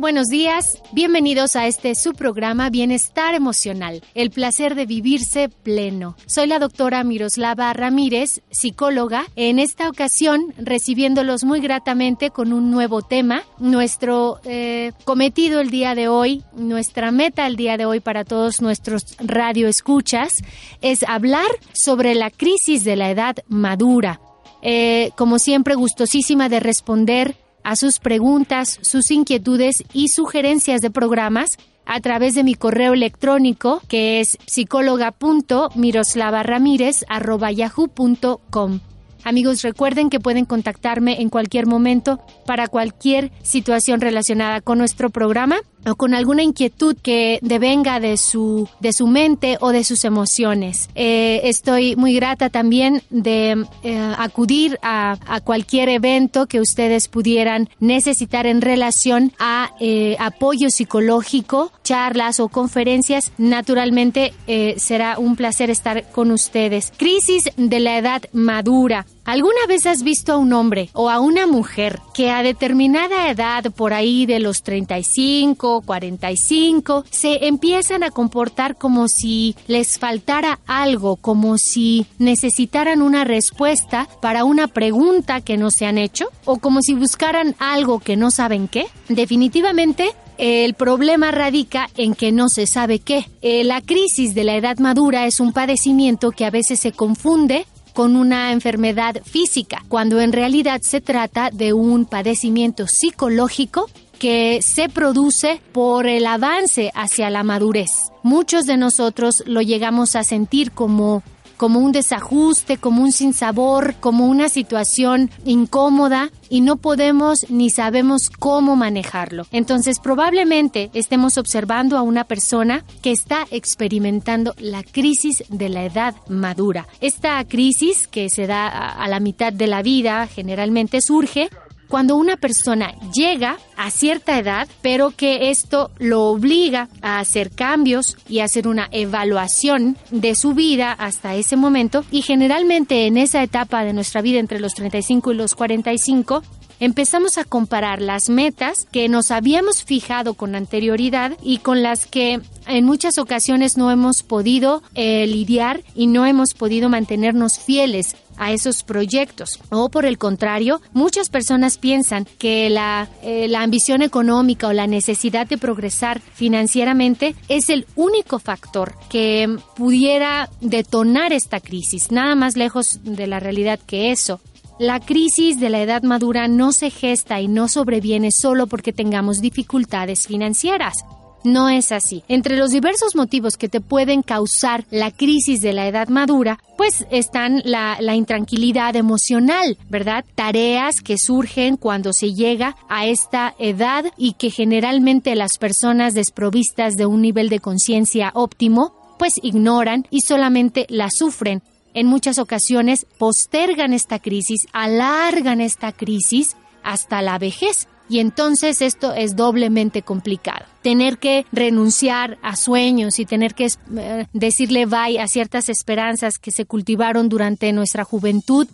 Buenos días. Bienvenidos a este su programa Bienestar Emocional, el placer de vivirse pleno. Soy la doctora Miroslava Ramírez, psicóloga, en esta ocasión recibiéndolos muy gratamente con un nuevo tema. Nuestro eh, cometido el día de hoy, nuestra meta el día de hoy para todos nuestros radioescuchas es hablar sobre la crisis de la edad madura. Eh, como siempre, gustosísima de responder a sus preguntas, sus inquietudes y sugerencias de programas a través de mi correo electrónico que es psicóloga.miroslavaramírez.yahoo.com. Amigos, recuerden que pueden contactarme en cualquier momento para cualquier situación relacionada con nuestro programa o con alguna inquietud que devenga de su, de su mente o de sus emociones. Eh, estoy muy grata también de eh, acudir a, a, cualquier evento que ustedes pudieran necesitar en relación a eh, apoyo psicológico, charlas o conferencias. Naturalmente será un placer estar con ustedes. Crisis de la edad madura. ¿Alguna vez has visto a un hombre o a una mujer que a determinada edad, por ahí de los 35, 45, se empiezan a comportar como si les faltara algo, como si necesitaran una respuesta para una pregunta que no se han hecho o como si buscaran algo que no saben qué? Definitivamente el problema radica en que no se sabe qué. Eh, la crisis de la edad madura es un padecimiento que a veces se confunde con una enfermedad física, cuando en realidad se trata de un padecimiento psicológico que se produce por el avance hacia la madurez. Muchos de nosotros lo llegamos a sentir como como un desajuste, como un sinsabor, como una situación incómoda y no podemos ni sabemos cómo manejarlo. Entonces probablemente estemos observando a una persona que está experimentando la crisis de la edad madura. Esta crisis que se da a la mitad de la vida generalmente surge cuando una persona llega a cierta edad, pero que esto lo obliga a hacer cambios y hacer una evaluación de su vida hasta ese momento y generalmente en esa etapa de nuestra vida entre los 35 y los 45 empezamos a comparar las metas que nos habíamos fijado con anterioridad y con las que en muchas ocasiones no hemos podido eh, lidiar y no hemos podido mantenernos fieles a esos proyectos. O por el contrario, muchas personas piensan que la, eh, la ambición económica o la necesidad de progresar financieramente es el único factor que pudiera detonar esta crisis, nada más lejos de la realidad que eso. La crisis de la edad madura no se gesta y no sobreviene solo porque tengamos dificultades financieras. No es así. Entre los diversos motivos que te pueden causar la crisis de la edad madura, pues están la, la, intranquilidad emocional, ¿verdad? Tareas que surgen cuando se llega a esta edad y que generalmente las personas desprovistas de un nivel de conciencia óptimo, pues ignoran y solamente la sufren. En muchas ocasiones postergan esta crisis, alargan esta crisis hasta la vejez y entonces esto es doblemente complicado. Tener que renunciar a sueños y tener que eh, decirle bye a ciertas esperanzas que se cultivaron durante nuestra juventud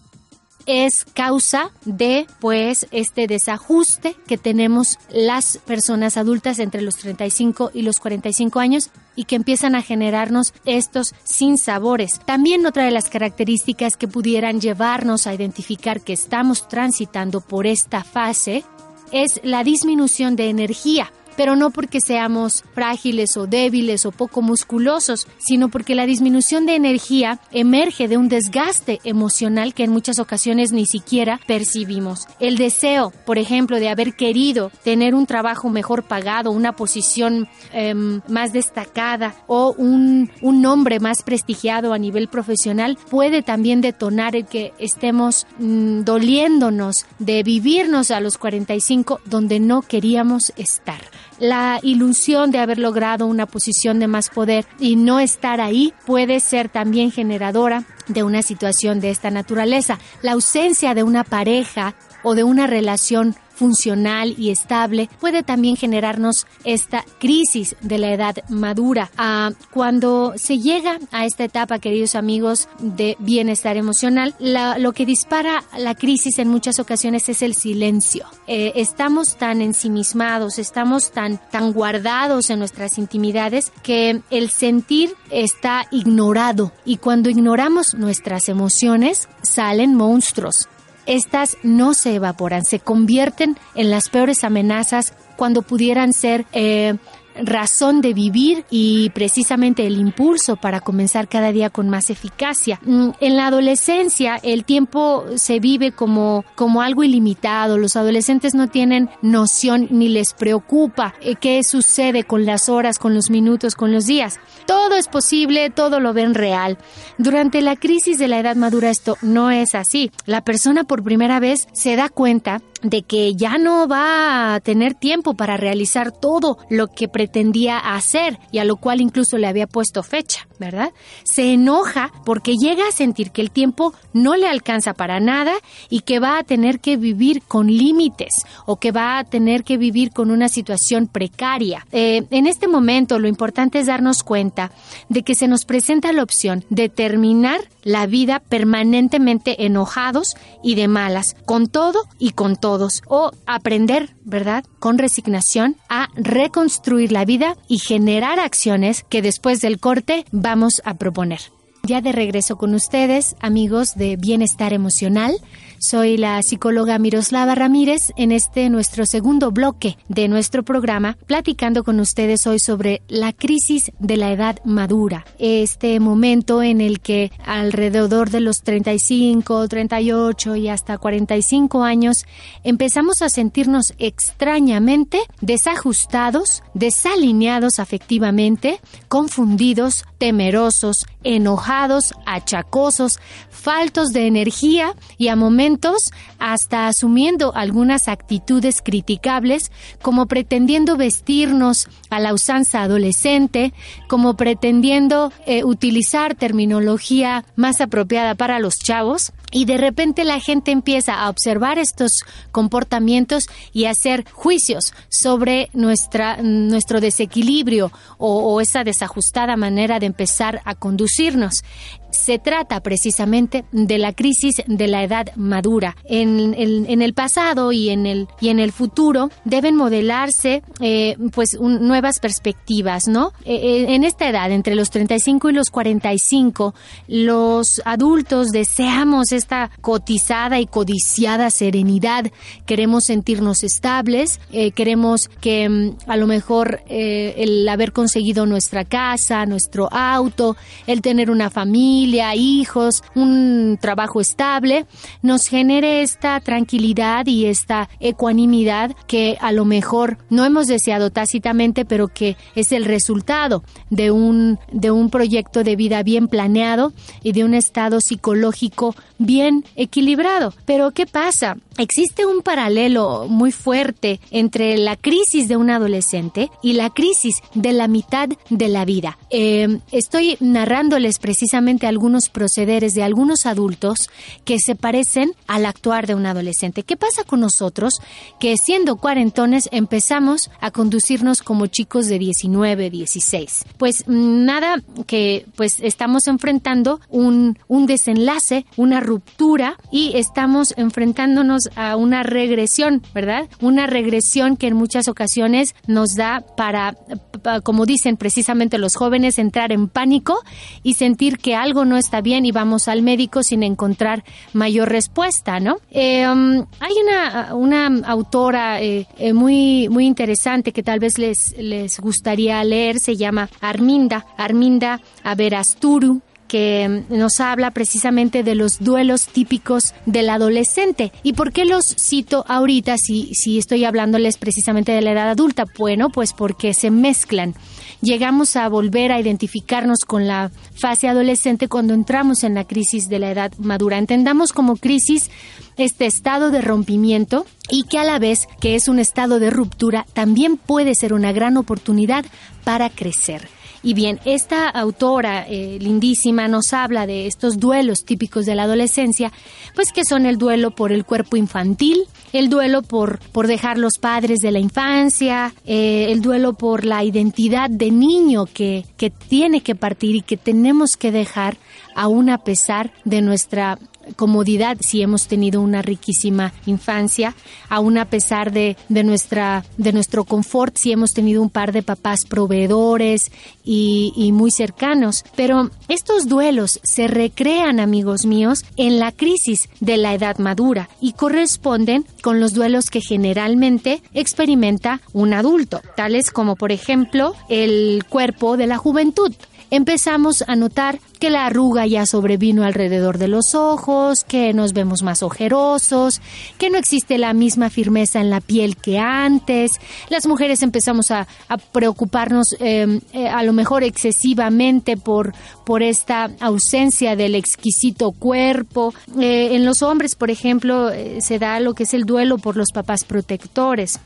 es causa de pues este desajuste que tenemos las personas adultas entre los 35 y los 45 años y que empiezan a generarnos estos sinsabores. También otra de las características que pudieran llevarnos a identificar que estamos transitando por esta fase es la disminución de energía. Pero no porque seamos frágiles o débiles o poco musculosos, sino porque la disminución de energía emerge de un desgaste emocional que en muchas ocasiones ni siquiera percibimos. El deseo, por ejemplo, de haber querido tener un trabajo mejor pagado, una posición em, más destacada o un, un nombre más prestigiado a nivel profesional puede también detonar el que estemos mm, doliéndonos de vivirnos a los 45 donde no queríamos estar. La ilusión de haber logrado una posición de más poder y no estar ahí puede ser también generadora de una situación de esta naturaleza. La ausencia de una pareja o de una relación funcional y estable puede también generarnos esta crisis de la edad madura. Ah, cuando se llega a esta etapa, queridos amigos, de bienestar emocional, lo que dispara la crisis en muchas ocasiones es el silencio. Eh, estamos tan ensimismados, estamos tan, tan guardados en nuestras intimidades que el sentir está ignorado y cuando ignoramos nuestras emociones salen monstruos estas no se evaporan, se convierten en las peores amenazas cuando pudieran ser eh, razón de vivir y precisamente el impulso para comenzar cada día con más eficacia. Mm, en la adolescencia el tiempo se vive como, como algo ilimitado. Los adolescentes no tienen noción ni les preocupa eh, qué sucede con las horas, con los minutos, con los días. Todo es posible, todo lo ven real. Durante la crisis de la edad madura esto no es así. La persona por primera vez se da cuenta de que ya no va a tener tiempo para realizar todo lo que pretendía hacer y a lo cual incluso le había puesto fecha, ¿verdad? Se enoja porque llega a sentir que el tiempo no le alcanza para nada y que va a tener que vivir con límites o que va a tener que vivir con una situación precaria. Eh, en este momento lo importante es darnos cuenta de que se nos presenta la opción de terminar la vida permanentemente enojados y de malas, con todo y con todos, o aprender, ¿verdad?, con resignación a reconstruir la vida y generar acciones que después del corte vamos a proponer. Ya de regreso con ustedes, amigos de Bienestar Emocional. Soy la psicóloga Miroslava Ramírez en este nuestro segundo bloque de nuestro programa, platicando con ustedes hoy sobre la crisis de la edad madura. Este momento en el que alrededor de los 35, 38 y hasta 45 años empezamos a sentirnos extrañamente desajustados, desalineados afectivamente, confundidos, temerosos, enojados, achacosos, faltos de energía y a momentos hasta asumiendo algunas actitudes criticables, como pretendiendo vestirnos a la usanza adolescente, como pretendiendo eh, utilizar terminología más apropiada para los chavos, y de repente la gente empieza a observar estos comportamientos y a hacer juicios sobre nuestra, nuestro desequilibrio o esa desajustada manera de empezar a conducirnos se trata precisamente de la crisis de la edad madura. En, el pasado y en el, y en el futuro deben modelarse eh, pues nuevas perspectivas, ¿no? Eh, eh, en esta edad, entre los 35 y los 45, los adultos deseamos esta cotizada y codiciada serenidad, queremos sentirnos estables, queremos que mm, a lo mejor el haber conseguido nuestra casa, nuestro auto, el tener una familia, hijos, un trabajo estable, nos genere esta tranquilidad y esta ecuanimidad que a lo mejor no hemos deseado tácitamente, pero que es el resultado de un, de un proyecto de vida bien planeado y de un estado psicológico bien equilibrado. Pero ¿qué pasa? Existe un paralelo muy fuerte entre la crisis de un adolescente y la crisis de la mitad de la vida. Eh, estoy narrándoles precisamente algunos procederes de algunos adultos que se parecen al actuar de un adolescente. ¿Qué pasa con nosotros que siendo cuarentones empezamos a conducirnos como chicos de 19, 16? Pues nada que pues estamos enfrentando un, un desenlace, una ruptura y estamos enfrentándonos a una regresión, ¿verdad? Una regresión que en muchas ocasiones nos da para, como dicen precisamente los jóvenes, entrar en pánico y sentir que algo no está bien y vamos al médico sin encontrar mayor respuesta, ¿no? Eh, um, hay una, una autora eh, eh, muy, muy interesante que tal vez les, les gustaría leer, se llama Arminda, Arminda Averasturu que nos habla precisamente de los duelos típicos del adolescente. ¿Y por qué los cito ahorita si, si estoy hablándoles precisamente de la edad adulta? Bueno, pues porque se mezclan. Llegamos a volver a identificarnos con la fase adolescente cuando entramos en la crisis de la edad madura. Entendamos como crisis este estado de rompimiento y que a la vez que es un estado de ruptura también puede ser una gran oportunidad para crecer. Y bien, esta autora eh, lindísima nos habla de estos duelos típicos de la adolescencia, pues que son el duelo por el cuerpo infantil, el duelo por, por dejar los padres de la infancia, eh, el duelo por la identidad de niño que, que tiene que partir y que tenemos que dejar aún a pesar de nuestra comodidad si hemos tenido una riquísima infancia, aún a pesar de, de, nuestra, de nuestro confort, si hemos tenido un par de papás proveedores y, y muy cercanos. Pero estos duelos se recrean, amigos míos, en la crisis de la edad madura y corresponden con los duelos que generalmente experimenta un adulto, tales como por ejemplo el cuerpo de la juventud empezamos a notar que la arruga ya sobrevino alrededor de los ojos, que nos vemos más ojerosos, que no existe la misma firmeza en la piel que antes. Las mujeres empezamos a, preocuparnos em, eh, a lo mejor excesivamente por, por esta ausencia del exquisito cuerpo. Eh, en los hombres, por ejemplo, eh, se da lo que es el duelo por los papás protectores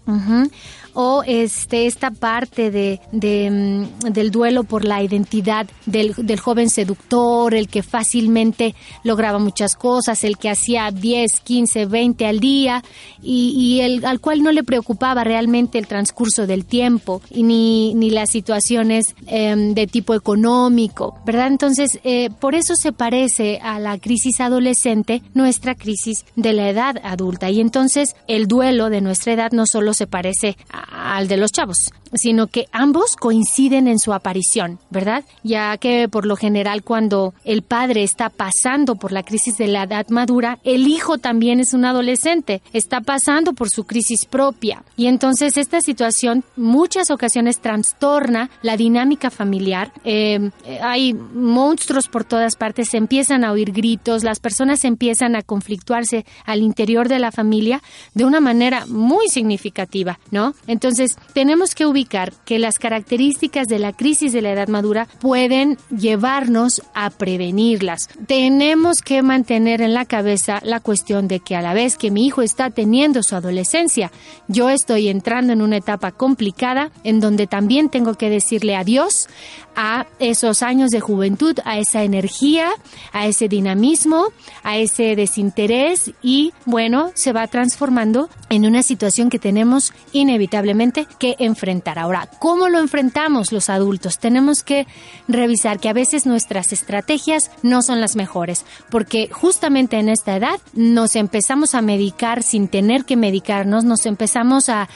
o este, esta parte de, mm, del duelo por la identidad del, del, joven seductor, el que fácilmente lograba muchas cosas, el que hacía 10, 15, 20 al día y, y el, al cual no le preocupaba realmente el transcurso del tiempo ni, ni las situaciones em, de tipo económico, ¿verdad? Entonces, eh, por eso se parece a la crisis adolescente nuestra crisis de la edad adulta y entonces el duelo de nuestra edad no solo se parece a al de los chavos sino que ambos coinciden en su aparición, ¿verdad? Ya que por lo general cuando el padre está pasando por la crisis de la edad madura, el hijo también es un adolescente, está pasando por su crisis propia. Y entonces esta situación muchas ocasiones trastorna la dinámica familiar. Em, hay monstruos por todas partes, se empiezan a oír gritos, las personas empiezan a conflictuarse al interior de la familia de una manera muy significativa, ¿no? Entonces tenemos que ubicar que las características de la crisis de la edad madura pueden llevarnos a prevenirlas. Tenemos que mantener en la cabeza la cuestión de que a la vez que mi hijo está teniendo su adolescencia, yo estoy entrando en una etapa complicada en donde también tengo que decirle adiós a esos años de juventud, a esa energía, a ese dinamismo, a ese desinterés y bueno, se va transformando en una situación que tenemos inevitablemente que enfrentar. Ahora, ¿cómo lo enfrentamos los adultos? Tenemos que revisar que a veces nuestras estrategias no son las mejores, porque justamente en esta edad nos empezamos a medicar sin tener que medicarnos, nos empezamos a,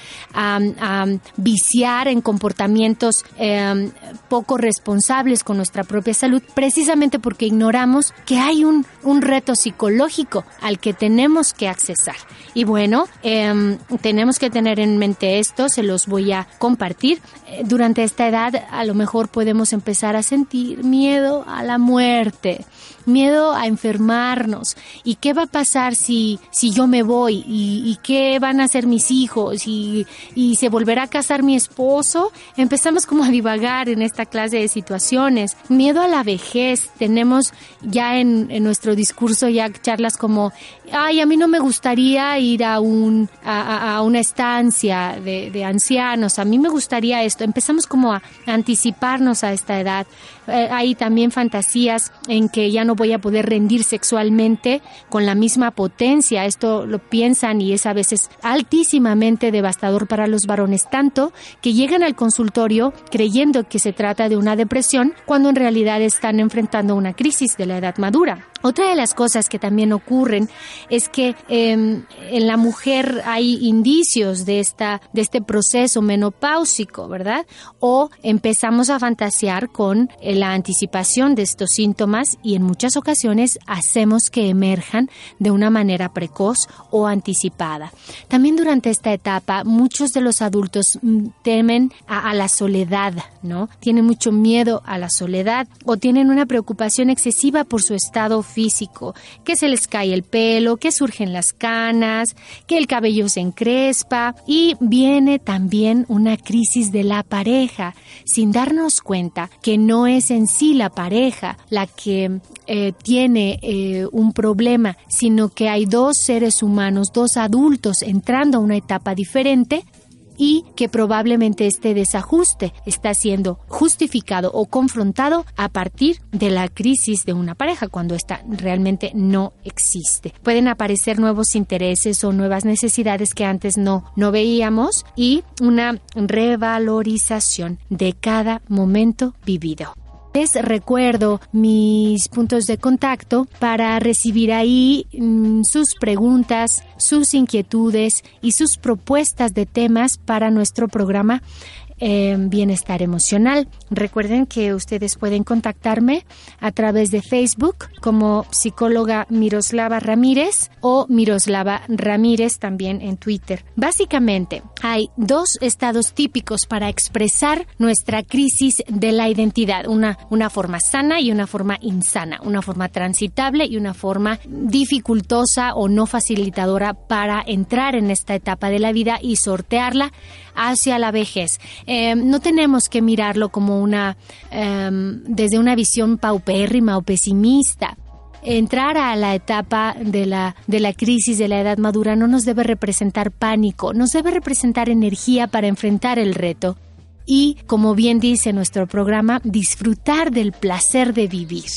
viciar en comportamientos eh, poco responsables con nuestra propia salud, precisamente porque ignoramos que hay un, un reto psicológico al que tenemos que accesar. Y bueno, em, tenemos que tener en mente esto, se los voy a compartir. Eh, durante esta edad a lo mejor podemos empezar a sentir miedo a la muerte miedo a enfermarnos. ¿Y qué va a pasar si, si yo me voy? ¿Y, qué van a hacer mis hijos? ¿Y, ¿Y se volverá a casar mi esposo? Empezamos como a divagar en esta clase de situaciones. Miedo a la vejez. Tenemos ya en, en nuestro discurso ya charlas como, ay, a mí no me gustaría ir a, un, a, a una estancia de, de ancianos. A mí me gustaría esto. Empezamos como a anticiparnos a esta edad. Eh, hay también fantasías en que ya no voy a poder rendir sexualmente con la misma potencia. Esto lo piensan y es a veces altísimamente devastador para los varones, tanto que llegan al consultorio creyendo que se trata de una depresión cuando en realidad están enfrentando una crisis de la edad madura. Otra de las cosas que también ocurren es que em, en la mujer hay indicios de, esta, de este proceso menopáusico, ¿verdad? O empezamos a fantasear con eh, la anticipación de estos síntomas y en muchas ocasiones hacemos que emerjan de una manera precoz o anticipada. También durante esta etapa muchos de los adultos mm, temen a, a la soledad, ¿no? Tienen mucho miedo a la soledad o tienen una preocupación excesiva por su estado físico, que se les cae el pelo, que surgen las canas, que el cabello se encrespa y viene también una crisis de la pareja, sin darnos cuenta que no es en sí la pareja la que eh, tiene eh, un problema, sino que hay dos seres humanos, dos adultos entrando a una etapa diferente y que probablemente este desajuste está siendo justificado o confrontado a partir de la crisis de una pareja cuando esta realmente no existe. Pueden aparecer nuevos intereses o nuevas necesidades que antes no, no veíamos y una revalorización de cada momento vivido. Les recuerdo mis puntos de contacto para recibir ahí mm, sus preguntas, sus inquietudes y sus propuestas de temas para nuestro programa bienestar emocional. Recuerden que ustedes pueden contactarme a través de Facebook como psicóloga Miroslava Ramírez o Miroslava Ramírez también en Twitter. Básicamente, hay dos estados típicos para expresar nuestra crisis de la identidad, una, una forma sana y una forma insana, una forma transitable y una forma dificultosa o no facilitadora para entrar en esta etapa de la vida y sortearla hacia la vejez. Em, no tenemos que mirarlo como una, em, desde una visión paupérrima o pesimista entrar a la etapa de la, de la crisis de la edad madura no nos debe representar pánico, nos debe representar energía para enfrentar el reto y, como bien dice nuestro programa, disfrutar del placer de vivir.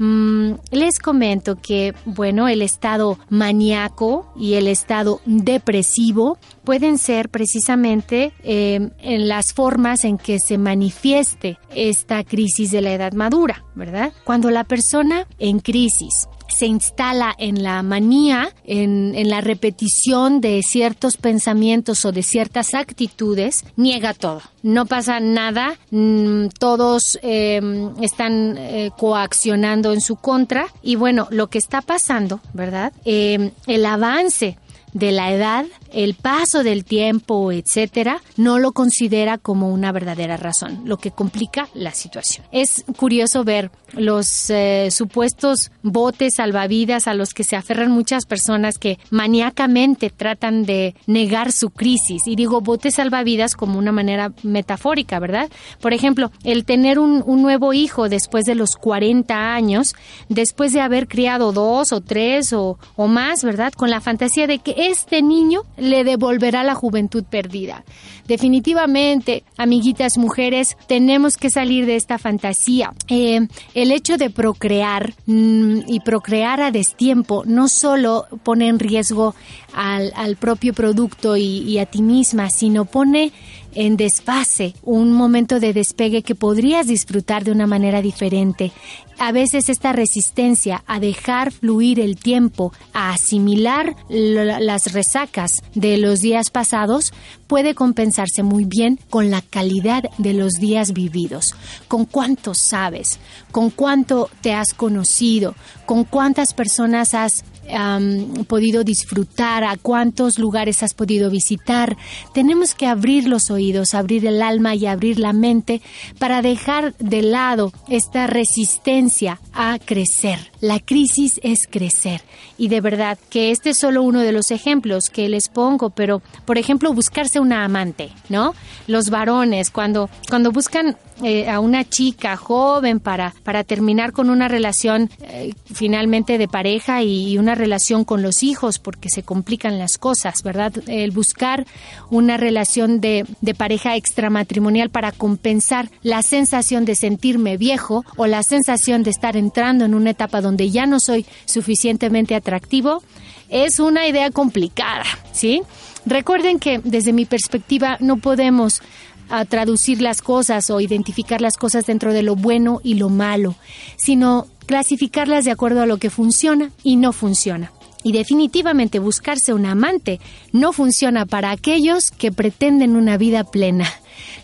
Mm, les comento que, bueno, el estado maníaco y el estado depresivo pueden ser precisamente em, en las formas en que se manifieste esta crisis de la edad madura, ¿verdad? Cuando la persona en crisis se instala en la manía, en, la repetición de ciertos pensamientos o de ciertas actitudes, niega todo. No pasa nada, mm, todos em, están eh, coaccionando en su contra y bueno, lo que está pasando, ¿verdad? Em, el avance de la edad, el paso del tiempo, etcétera, no lo considera como una verdadera razón, lo que complica la situación. Es curioso ver los eh, supuestos botes salvavidas a los que se aferran muchas personas que maníacamente tratan de negar su crisis. Y digo botes salvavidas como una manera metafórica, ¿verdad? Por ejemplo, el tener un, nuevo hijo después de los 40 años, después de haber criado dos o tres o, o más, ¿verdad? Con la fantasía de que este niño le devolverá la juventud perdida. Definitivamente, amiguitas mujeres, tenemos que salir de esta fantasía. Eh, el hecho de procrear mm, y procrear a destiempo no solo pone en riesgo al, propio producto y a ti misma, sino pone en desfase, un momento de despegue que podrías disfrutar de una manera diferente. A veces esta resistencia a dejar fluir el tiempo, a asimilar las resacas de los días pasados, puede compensarse muy bien con la calidad de los días vividos, con cuánto sabes, con cuánto te has conocido, con cuántas personas has podido disfrutar, a cuántos lugares has podido visitar. Tenemos que abrir los oídos, abrir el alma y abrir la mente para dejar de lado esta resistencia a crecer. La crisis es crecer. Y de verdad que este es solo uno de los ejemplos que les pongo, pero por ejemplo buscarse una amante, ¿no? Los varones cuando, cuando buscan eh, a una chica joven para, para terminar con una relación eh, finalmente de pareja y, una una relación con los hijos porque se complican las cosas, ¿verdad? El buscar una relación de, de pareja extramatrimonial para compensar la sensación de sentirme viejo o la sensación de estar entrando en una etapa donde ya no soy suficientemente atractivo, es una idea complicada, ¿sí? Recuerden que desde mi perspectiva no podemos a traducir las cosas o identificar las cosas dentro de lo bueno y lo malo, sino clasificarlas de acuerdo a lo que funciona y no funciona. Y definitivamente buscarse un amante no funciona para aquellos que pretenden una vida plena.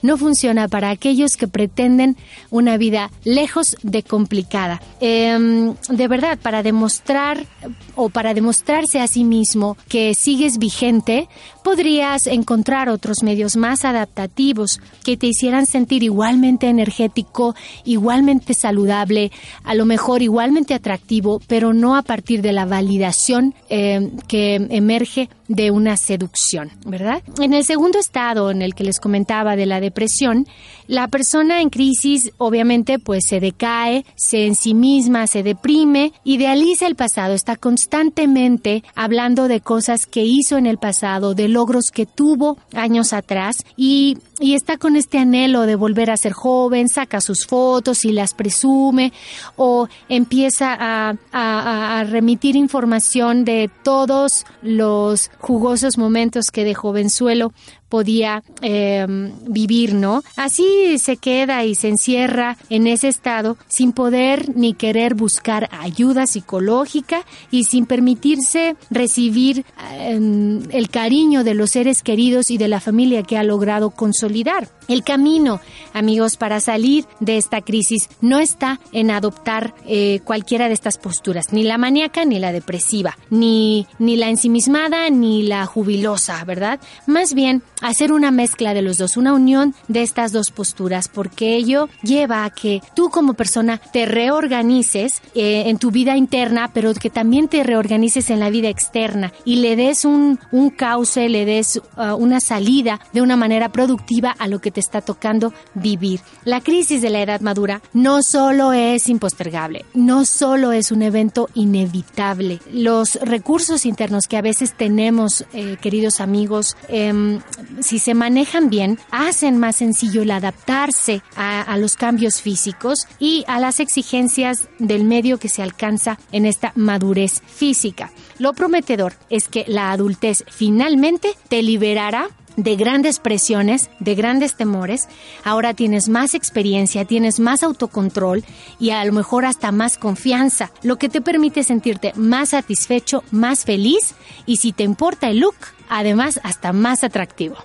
No funciona para aquellos que pretenden una vida lejos de complicada. Em, de verdad, para demostrar o para demostrarse a sí mismo que sigues vigente, podrías encontrar otros medios más adaptativos que te hicieran sentir igualmente energético, igualmente saludable, a lo mejor igualmente atractivo, pero no a partir de la validación eh, que emerge de una seducción, ¿verdad? En el segundo estado en el que les comentaba de la depresión, la persona en crisis obviamente pues se decae, se en sí misma, se deprime, idealiza el pasado, está constantemente hablando de cosas que hizo en el pasado, de logros que tuvo años atrás y, y está con este anhelo de volver a ser joven, saca sus fotos y las presume o empieza a, a, a remitir información de todos los jugosos momentos que de jovenzuelo podía em, vivir, ¿no? Así se queda y se encierra en ese estado sin poder ni querer buscar ayuda psicológica y sin permitirse recibir em, el cariño de los seres queridos y de la familia que ha logrado consolidar. El camino, amigos, para salir de esta crisis no está en adoptar eh, cualquiera de estas posturas, ni la maníaca ni la depresiva, ni, ni la ensimismada ni la jubilosa, ¿verdad? Más bien hacer una mezcla de los dos, una unión de estas dos posturas, porque ello lleva a que tú como persona te reorganices eh, en tu vida interna, pero que también te reorganices en la vida externa y le des un, un cauce, le des uh, una salida de una manera productiva a lo que está tocando vivir. La crisis de la edad madura no solo es impostergable, no solo es un evento inevitable. Los recursos internos que a veces tenemos, eh, queridos amigos, eh, si se manejan bien, hacen más sencillo el adaptarse a, a los cambios físicos y a las exigencias del medio que se alcanza en esta madurez física. Lo prometedor es que la adultez finalmente te liberará de grandes presiones, de grandes temores, ahora tienes más experiencia, tienes más autocontrol y a lo mejor hasta más confianza, lo que te permite sentirte más satisfecho, más feliz. Y si te importa el look, además hasta más atractivo.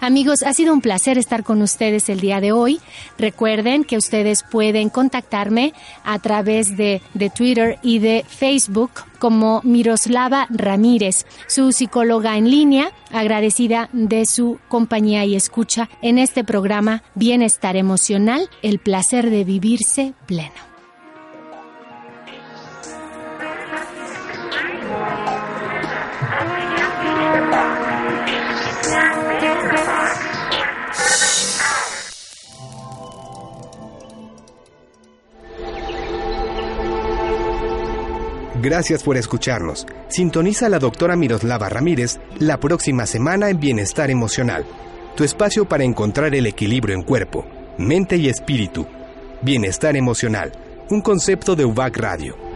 Amigos, ha sido un placer estar con ustedes el día de hoy. Recuerden que ustedes pueden contactarme a través de, de Twitter y de Facebook como Miroslava Ramírez, su psicóloga en línea, agradecida de su compañía y escucha en este programa Bienestar Emocional, el placer de vivirse pleno. Gracias por escucharnos. Sintoniza la doctora Miroslava Ramírez la próxima semana en Bienestar Emocional, tu espacio para encontrar el equilibrio en cuerpo, mente y espíritu. Bienestar Emocional, un concepto de UBAC Radio